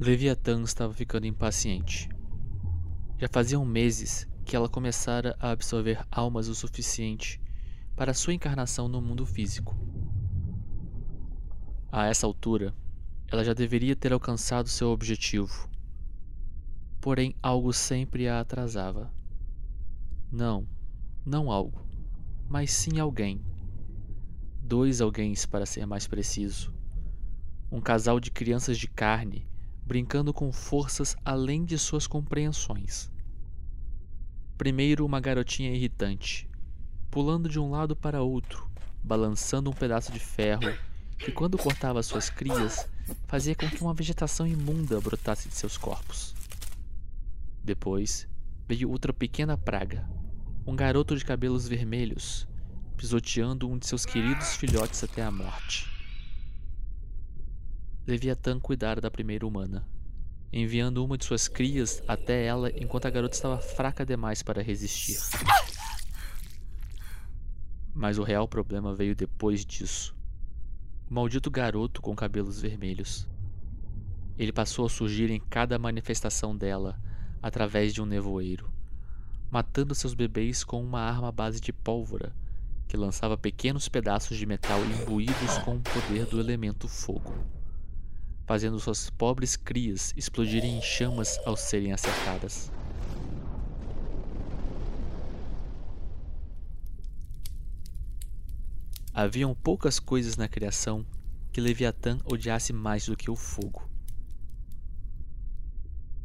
Leviatã estava ficando impaciente. Já faziam meses que ela começara a absorver almas o suficiente para sua encarnação no mundo físico. A essa altura, ela já deveria ter alcançado seu objetivo. Porém, algo sempre a atrasava. Não, não algo, mas sim alguém. Dois alguém para ser mais preciso. Um casal de crianças de carne brincando com forças além de suas compreensões. Primeiro, uma garotinha irritante, pulando de um lado para outro, balançando um pedaço de ferro que, quando cortava suas crias, fazia com que uma vegetação imunda brotasse de seus corpos. Depois, veio outra pequena praga, um garoto de cabelos vermelhos, pisoteando um de seus queridos filhotes até a morte. Leviatã cuidara da primeira humana, enviando uma de suas crias até ela enquanto a garota estava fraca demais para resistir. Mas o real problema veio depois disso. O maldito garoto com cabelos vermelhos. Ele passou a surgir em cada manifestação dela através de um nevoeiro, matando seus bebês com uma arma à base de pólvora que lançava pequenos pedaços de metal imbuídos com o poder do elemento fogo fazendo suas pobres crias explodirem em chamas ao serem acertadas. Haviam poucas coisas na criação que Leviatã odiasse mais do que o fogo.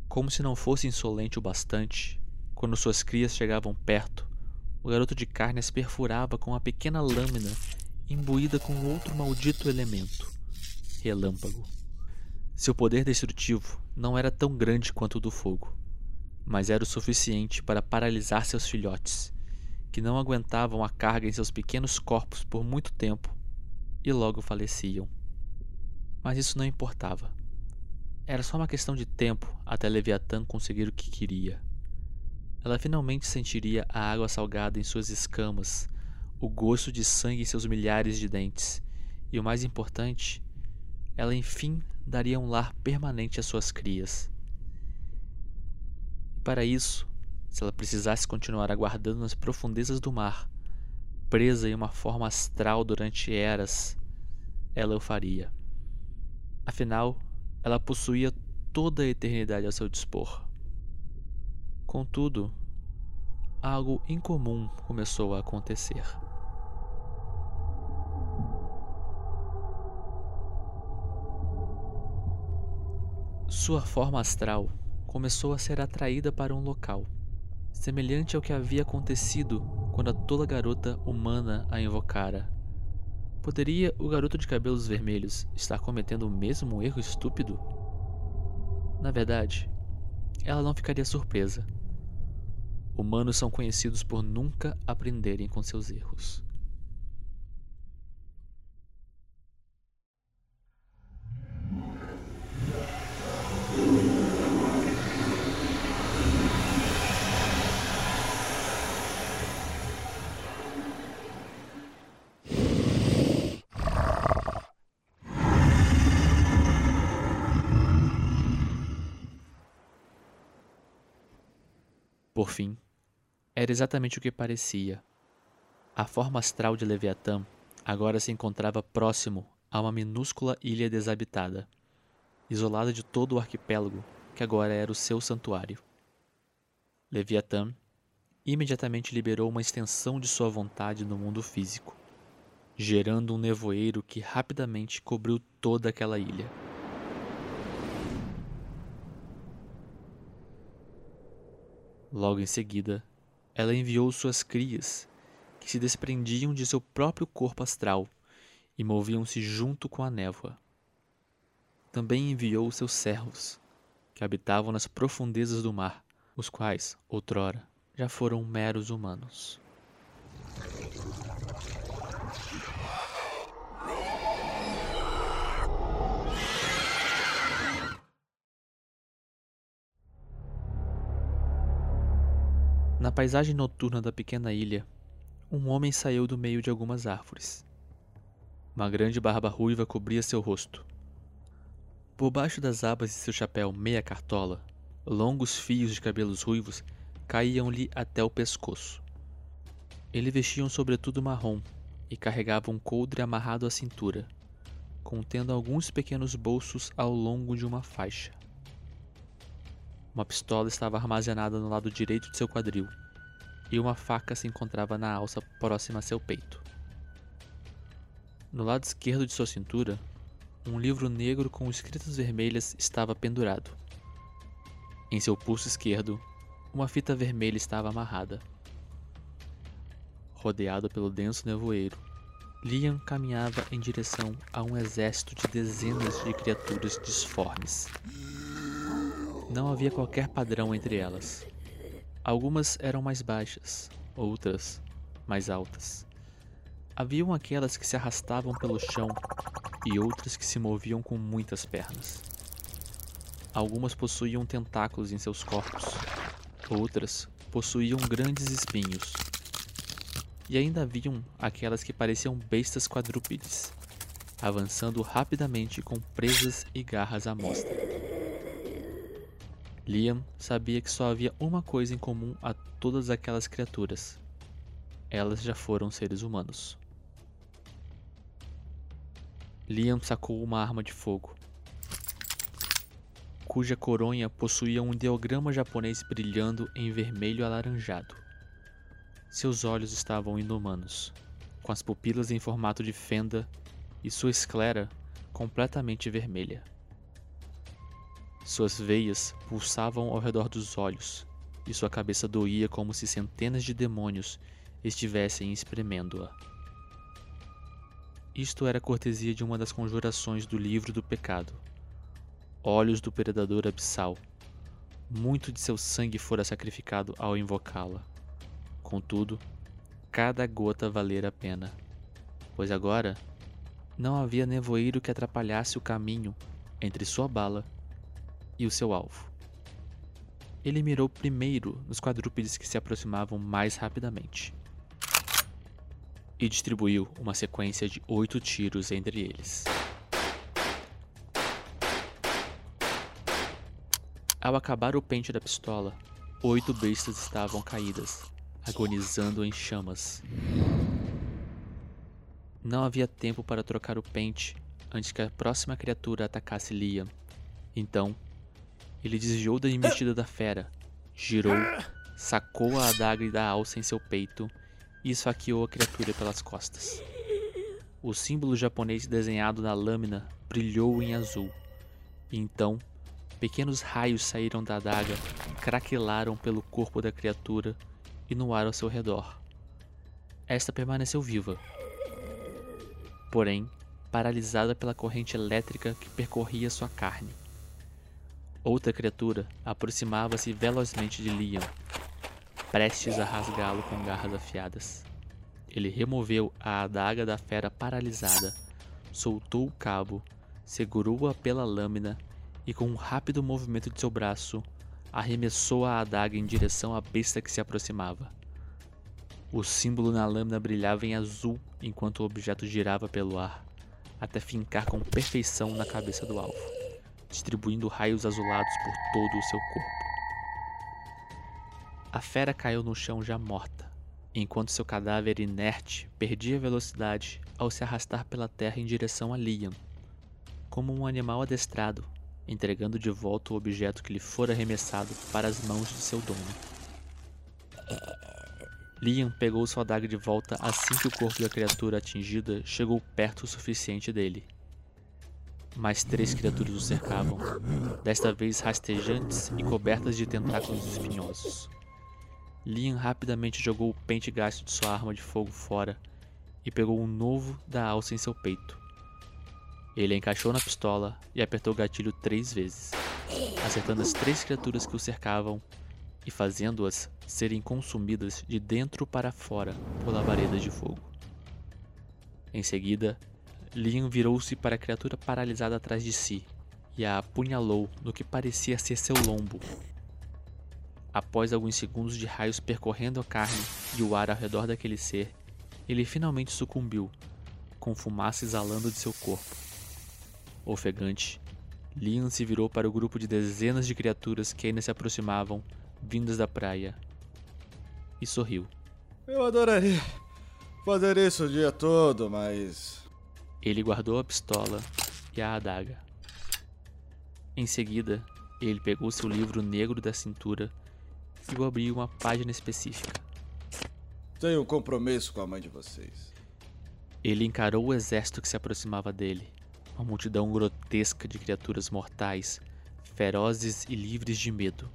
Como se não fosse insolente o bastante, quando suas crias chegavam perto, o garoto de carne as perfurava com uma pequena lâmina imbuída com outro maldito elemento relâmpago. Seu poder destrutivo não era tão grande quanto o do fogo, mas era o suficiente para paralisar seus filhotes, que não aguentavam a carga em seus pequenos corpos por muito tempo e logo faleciam. Mas isso não importava. Era só uma questão de tempo até Leviatã conseguir o que queria. Ela finalmente sentiria a água salgada em suas escamas, o gosto de sangue em seus milhares de dentes, e o mais importante, ela enfim daria um lar permanente às suas crias. E para isso, se ela precisasse continuar aguardando nas profundezas do mar, presa em uma forma astral durante eras, ela o faria. Afinal, ela possuía toda a eternidade ao seu dispor. Contudo, algo incomum começou a acontecer. Sua forma astral começou a ser atraída para um local, semelhante ao que havia acontecido quando a tola garota humana a invocara. Poderia o garoto de cabelos vermelhos estar cometendo o mesmo erro estúpido? Na verdade, ela não ficaria surpresa. Humanos são conhecidos por nunca aprenderem com seus erros. Por fim, era exatamente o que parecia. A forma astral de Leviatã agora se encontrava próximo a uma minúscula ilha desabitada, isolada de todo o arquipélago que agora era o seu santuário. Leviatã imediatamente liberou uma extensão de sua vontade no mundo físico, gerando um nevoeiro que rapidamente cobriu toda aquela ilha. Logo em seguida, ela enviou suas crias, que se desprendiam de seu próprio corpo astral e moviam-se junto com a névoa. Também enviou seus servos, que habitavam nas profundezas do mar, os quais, outrora, já foram meros humanos. Na paisagem noturna da pequena ilha, um homem saiu do meio de algumas árvores. Uma grande barba ruiva cobria seu rosto. Por baixo das abas de seu chapéu meia cartola, longos fios de cabelos ruivos caíam-lhe até o pescoço. Ele vestia um sobretudo marrom e carregava um coldre amarrado à cintura, contendo alguns pequenos bolsos ao longo de uma faixa. Uma pistola estava armazenada no lado direito de seu quadril, e uma faca se encontrava na alça próxima a seu peito. No lado esquerdo de sua cintura, um livro negro com escritas vermelhas estava pendurado. Em seu pulso esquerdo, uma fita vermelha estava amarrada. Rodeado pelo denso nevoeiro, Liam caminhava em direção a um exército de dezenas de criaturas disformes. Não havia qualquer padrão entre elas. Algumas eram mais baixas, outras mais altas. Haviam aquelas que se arrastavam pelo chão e outras que se moviam com muitas pernas. Algumas possuíam tentáculos em seus corpos, outras possuíam grandes espinhos. E ainda haviam aquelas que pareciam bestas quadrúpedes, avançando rapidamente com presas e garras à mostra. Liam sabia que só havia uma coisa em comum a todas aquelas criaturas: elas já foram seres humanos. Liam sacou uma arma de fogo, cuja coronha possuía um ideograma japonês brilhando em vermelho alaranjado. Seus olhos estavam inumanos, com as pupilas em formato de fenda e sua esclera completamente vermelha. Suas veias pulsavam ao redor dos olhos, e sua cabeça doía como se centenas de demônios estivessem espremendo-a. Isto era cortesia de uma das conjurações do livro do pecado. Olhos do predador abissal. Muito de seu sangue fora sacrificado ao invocá-la. Contudo, cada gota valera a pena, pois agora não havia nevoeiro que atrapalhasse o caminho entre sua bala e o seu alvo. Ele mirou primeiro nos quadrúpedes que se aproximavam mais rapidamente e distribuiu uma sequência de oito tiros entre eles. Ao acabar o pente da pistola, oito bestas estavam caídas, agonizando em chamas. Não havia tempo para trocar o pente antes que a próxima criatura atacasse Liam. Então, ele desviou da investida da fera, girou, sacou a adaga da alça em seu peito e esfaqueou a criatura pelas costas. O símbolo japonês desenhado na lâmina brilhou em azul. E então, pequenos raios saíram da adaga, craquelaram pelo corpo da criatura e no ar ao seu redor. Esta permaneceu viva, porém paralisada pela corrente elétrica que percorria sua carne. Outra criatura aproximava-se velozmente de Liam, prestes a rasgá-lo com garras afiadas. Ele removeu a adaga da fera paralisada, soltou o cabo, segurou-a pela lâmina e, com um rápido movimento de seu braço, arremessou a adaga em direção à besta que se aproximava. O símbolo na lâmina brilhava em azul enquanto o objeto girava pelo ar, até fincar com perfeição na cabeça do alvo, distribuindo raios azulados por todo o seu corpo. A fera caiu no chão já morta, enquanto seu cadáver inerte perdia velocidade ao se arrastar pela terra em direção a Liam, como um animal adestrado, entregando de volta o objeto que lhe fora arremessado para as mãos de seu dono. Liam pegou sua adaga de volta assim que o corpo da criatura atingida chegou perto o suficiente dele. Mais três criaturas o cercavam, desta vez rastejantes e cobertas de tentáculos espinhosos. Liam rapidamente jogou o pente gasto de sua arma de fogo fora e pegou um novo da alça em seu peito. Ele a encaixou na pistola e apertou o gatilho três vezes, acertando as três criaturas que o cercavam e fazendo-as serem consumidas de dentro para fora por labaredas de fogo. Em seguida, Liam virou-se para a criatura paralisada atrás de si e a apunhalou no que parecia ser seu lombo, Após alguns segundos de raios percorrendo a carne e o ar ao redor daquele ser, ele finalmente sucumbiu, com fumaça exalando de seu corpo. Ofegante, Liam se virou para o grupo de dezenas de criaturas que ainda se aproximavam, vindas da praia, e sorriu. Eu adoraria fazer isso o dia todo, mas. Ele guardou a pistola e a adaga. Em seguida, ele pegou seu livro negro da cintura e o abriu uma página específica. Tenho um compromisso com a mãe de vocês. Ele encarou o exército que se aproximava dele, uma multidão grotesca de criaturas mortais, ferozes e livres de medo,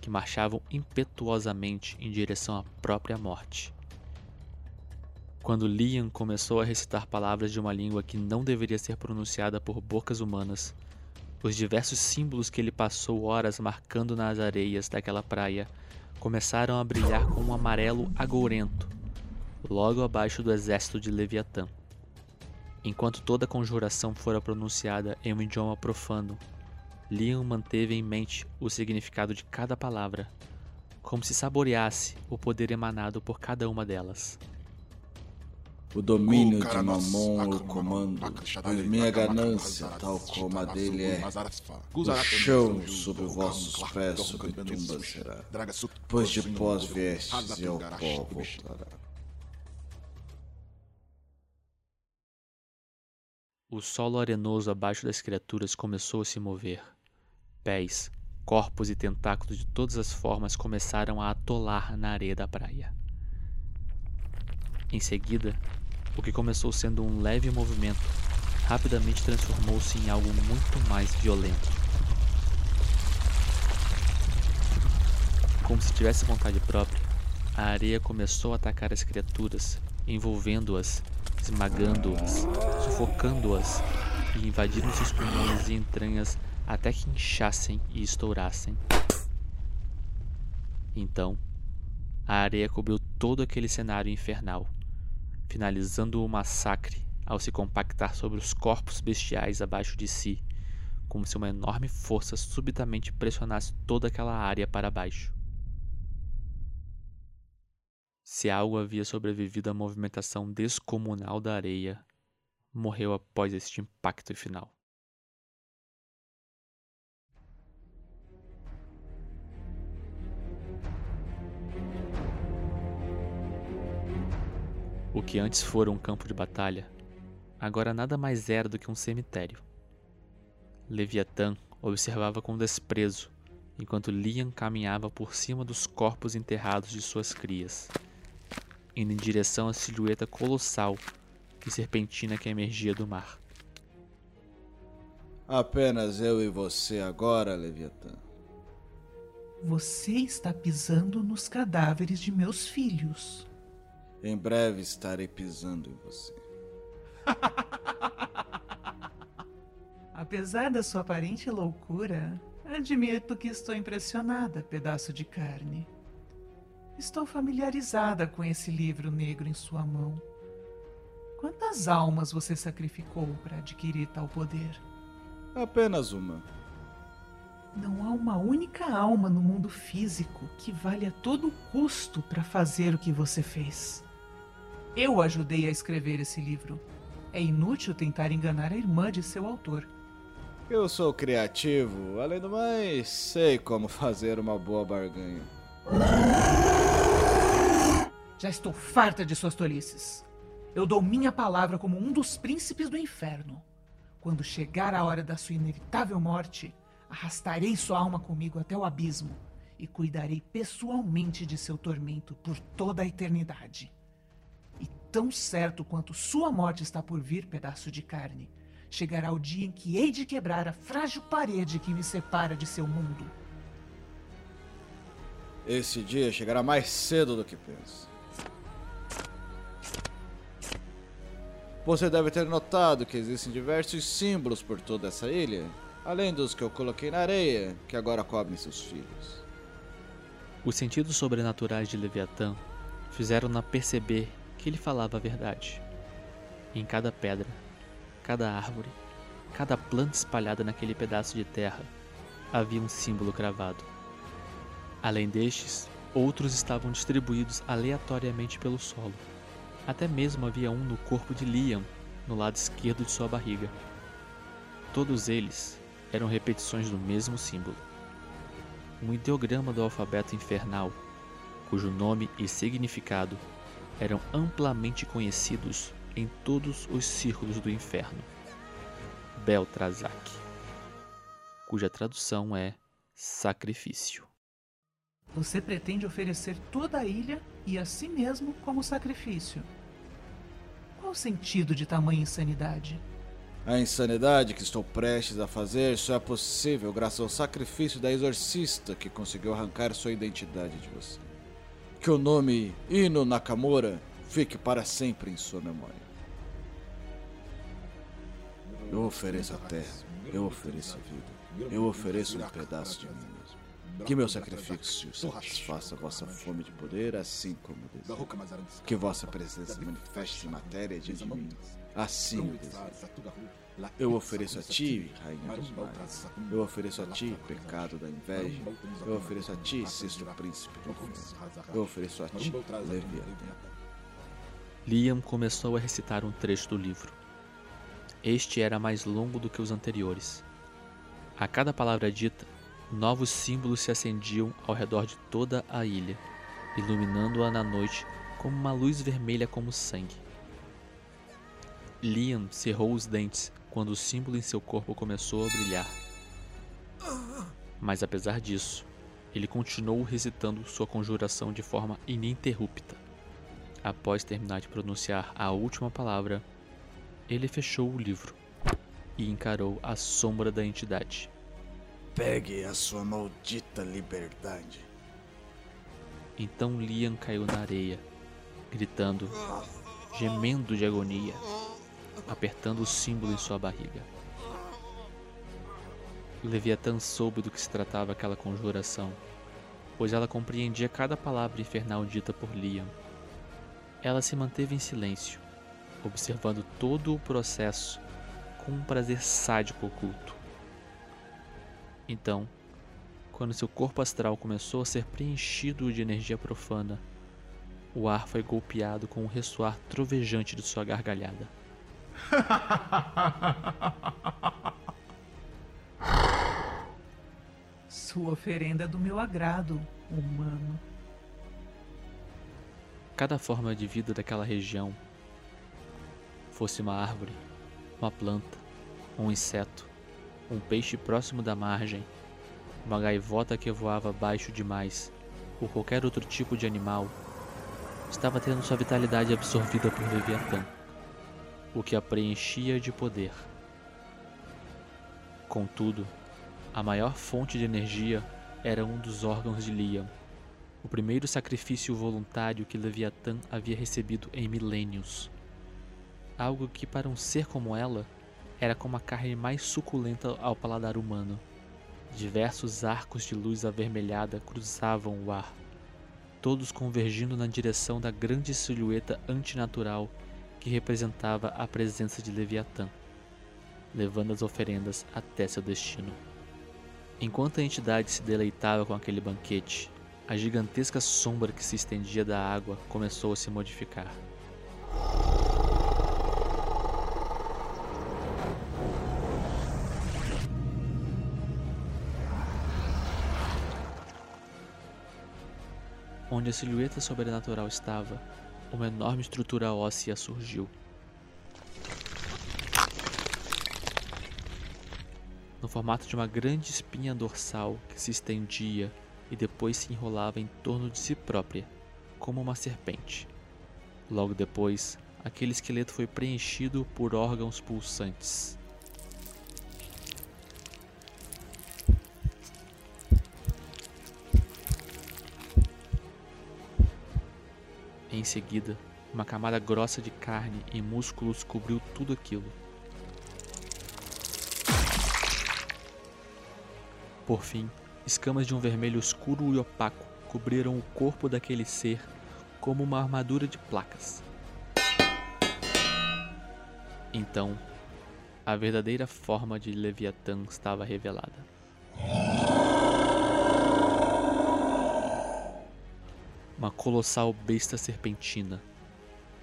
que marchavam impetuosamente em direção à própria morte. Quando Liam começou a recitar palavras de uma língua que não deveria ser pronunciada por bocas humanas, os diversos símbolos que ele passou horas marcando nas areias daquela praia começaram a brilhar com um amarelo agourento, logo abaixo do exército de Leviatã. Enquanto toda a conjuração fora pronunciada em um idioma profano, Liam manteve em mente o significado de cada palavra, como se saboreasse o poder emanado por cada uma delas. O domínio de Mamon o comando, a minha ganância, tal como a dele é. O chão sob vossos pés sobre tumbas será, pois de pós viestes e ao pó voltará. O solo arenoso abaixo das criaturas começou a se mover. Pés, corpos e tentáculos de todas as formas começaram a atolar na areia da praia. Em seguida, o que começou sendo um leve movimento rapidamente transformou-se em algo muito mais violento. Como se tivesse vontade própria, a areia começou a atacar as criaturas, envolvendo-as, esmagando-as, sufocando-as e invadindo seus pulmões e entranhas até que inchassem e estourassem. Então, a areia cobriu todo aquele cenário infernal, finalizando o massacre ao se compactar sobre os corpos bestiais abaixo de si, como se uma enorme força subitamente pressionasse toda aquela área para baixo. Se algo havia sobrevivido à movimentação descomunal da areia, morreu após este impacto final. O que antes fora um campo de batalha, agora nada mais era do que um cemitério. Leviatã observava com desprezo enquanto Liam caminhava por cima dos corpos enterrados de suas crias, indo em direção à silhueta colossal e serpentina que emergia do mar. Apenas eu e você agora, Leviatã. Você está pisando nos cadáveres de meus filhos. Em breve estarei pisando em você. Apesar da sua aparente loucura, admito que estou impressionada, pedaço de carne. Estou familiarizada com esse livro negro em sua mão. Quantas almas você sacrificou para adquirir tal poder? Apenas uma. Não há uma única alma no mundo físico que vale a todo custo para fazer o que você fez. Eu ajudei a escrever esse livro. É inútil tentar enganar a irmã de seu autor. Eu sou criativo, além do mais, sei como fazer uma boa barganha. Já estou farta de suas tolices. Eu dou minha palavra como um dos príncipes do inferno. Quando chegar a hora da sua inevitável morte, arrastarei sua alma comigo até o abismo e cuidarei pessoalmente de seu tormento por toda a eternidade. Tão certo quanto sua morte está por vir, pedaço de carne, chegará o dia em que hei de quebrar a frágil parede que me separa de seu mundo. Esse dia chegará mais cedo do que penso. Você deve ter notado que existem diversos símbolos por toda essa ilha, além dos que eu coloquei na areia, que agora cobrem seus filhos. Os sentidos sobrenaturais de Leviatã fizeram-na perceber que ele falava a verdade. Em cada pedra, cada árvore, cada planta espalhada naquele pedaço de terra, havia um símbolo cravado. Além destes, outros estavam distribuídos aleatoriamente pelo solo. Até mesmo havia um no corpo de Liam, no lado esquerdo de sua barriga. Todos eles eram repetições do mesmo símbolo. Um ideograma do alfabeto infernal, cujo nome e significado eram amplamente conhecidos em todos os círculos do inferno. Beltrazak, cuja tradução é sacrifício. Você pretende oferecer toda a ilha e a si mesmo como sacrifício. Qual o sentido de tamanha insanidade? A insanidade que estou prestes a fazer só é possível graças ao sacrifício da exorcista que conseguiu arrancar sua identidade de você. Que o nome Ino Nakamura fique para sempre em sua memória. Eu ofereço a terra, eu ofereço a vida, eu ofereço um pedaço de mim mesmo. Que meu sacrifício satisfaça vossa fome de poder, assim como desejo. Que vossa presença manifeste matéria de mim, assim eu desejo. Eu ofereço a ti, rainha dos mares. Eu ofereço a ti, pecado da inveja. Eu ofereço a ti, sexto príncipe do inferno. Eu ofereço a ti, Leviatã. Liam começou a recitar um trecho do livro. Este era mais longo do que os anteriores. A cada palavra dita, novos símbolos se acendiam ao redor de toda a ilha, iluminando-a na noite como uma luz vermelha como sangue. Liam cerrou os dentes quando o símbolo em seu corpo começou a brilhar. Mas apesar disso, ele continuou recitando sua conjuração de forma ininterrupta. Após terminar de pronunciar a última palavra, ele fechou o livro e encarou a sombra da entidade. Pegue a sua maldita liberdade. Então Liam caiu na areia, gritando, gemendo de agonia, apertando o símbolo em sua barriga. Leviatã soube do que se tratava aquela conjuração, pois ela compreendia cada palavra infernal dita por Liam. Ela se manteve em silêncio, observando todo o processo com um prazer sádico oculto. Então, quando seu corpo astral começou a ser preenchido de energia profana, o ar foi golpeado com o ressoar trovejante de sua gargalhada. Sua oferenda é do meu agrado, humano. Cada forma de vida daquela região fosse uma árvore, uma planta, um inseto, um peixe próximo da margem, uma gaivota que voava baixo demais, ou qualquer outro tipo de animal, estava tendo sua vitalidade absorvida por Leviatã, o que a preenchia de poder. Contudo, a maior fonte de energia era um dos órgãos de Liam, o primeiro sacrifício voluntário que Leviatã havia recebido em milênios algo que para um ser como ela era como a carne mais suculenta ao paladar humano. Diversos arcos de luz avermelhada cruzavam o ar, todos convergindo na direção da grande silhueta antinatural que representava a presença de Leviatã, levando as oferendas até seu destino. Enquanto a entidade se deleitava com aquele banquete, a gigantesca sombra que se estendia da água começou a se modificar. Onde a silhueta sobrenatural estava, uma enorme estrutura óssea surgiu. No formato de uma grande espinha dorsal que se estendia e depois se enrolava em torno de si própria, como uma serpente. Logo depois, aquele esqueleto foi preenchido por órgãos pulsantes. Em seguida, uma camada grossa de carne e músculos cobriu tudo aquilo. Por fim, escamas de um vermelho escuro e opaco cobriram o corpo daquele ser como uma armadura de placas. Então, a verdadeira forma de Leviatã estava revelada. Uma colossal besta serpentina.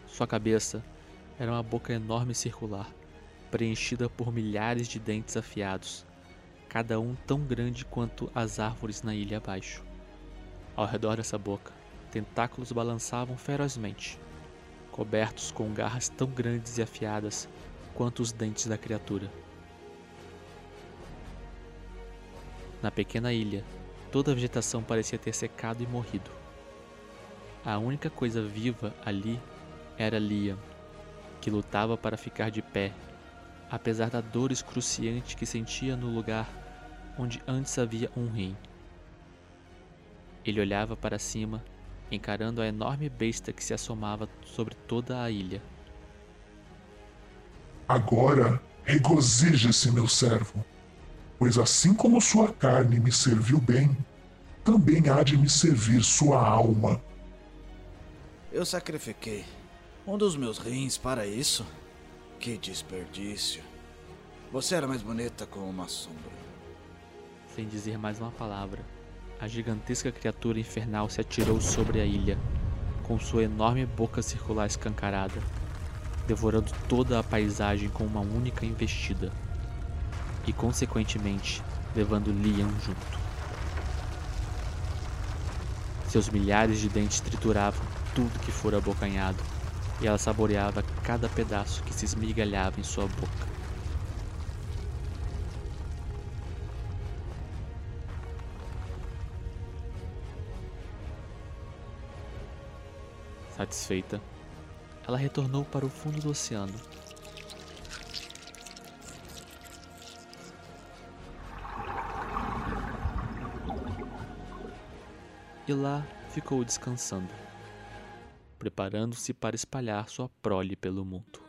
Sua cabeça era uma boca enorme circular, preenchida por milhares de dentes afiados, cada um tão grande quanto as árvores na ilha abaixo. Ao redor dessa boca, tentáculos balançavam ferozmente, cobertos com garras tão grandes e afiadas quanto os dentes da criatura. Na pequena ilha, toda a vegetação parecia ter secado e morrido. A única coisa viva ali era Liam, que lutava para ficar de pé, apesar da dor excruciante que sentia no lugar onde antes havia um rim. Ele olhava para cima, encarando a enorme besta que se assomava sobre toda a ilha. Agora regozije-se, meu servo, pois assim como sua carne me serviu bem, também há de me servir sua alma. Eu sacrifiquei um dos meus rins para isso? Que desperdício. Você era mais bonita como uma sombra. Sem dizer mais uma palavra, a gigantesca criatura infernal se atirou sobre a ilha, com sua enorme boca circular escancarada, devorando toda a paisagem com uma única investida, e consequentemente levando Liam junto. Seus milhares de dentes trituravam tudo que fora abocanhado, e ela saboreava cada pedaço que se esmigalhava em sua boca. Satisfeita, ela retornou para o fundo do oceano. E lá ficou descansando, preparando-se para espalhar sua prole pelo mundo.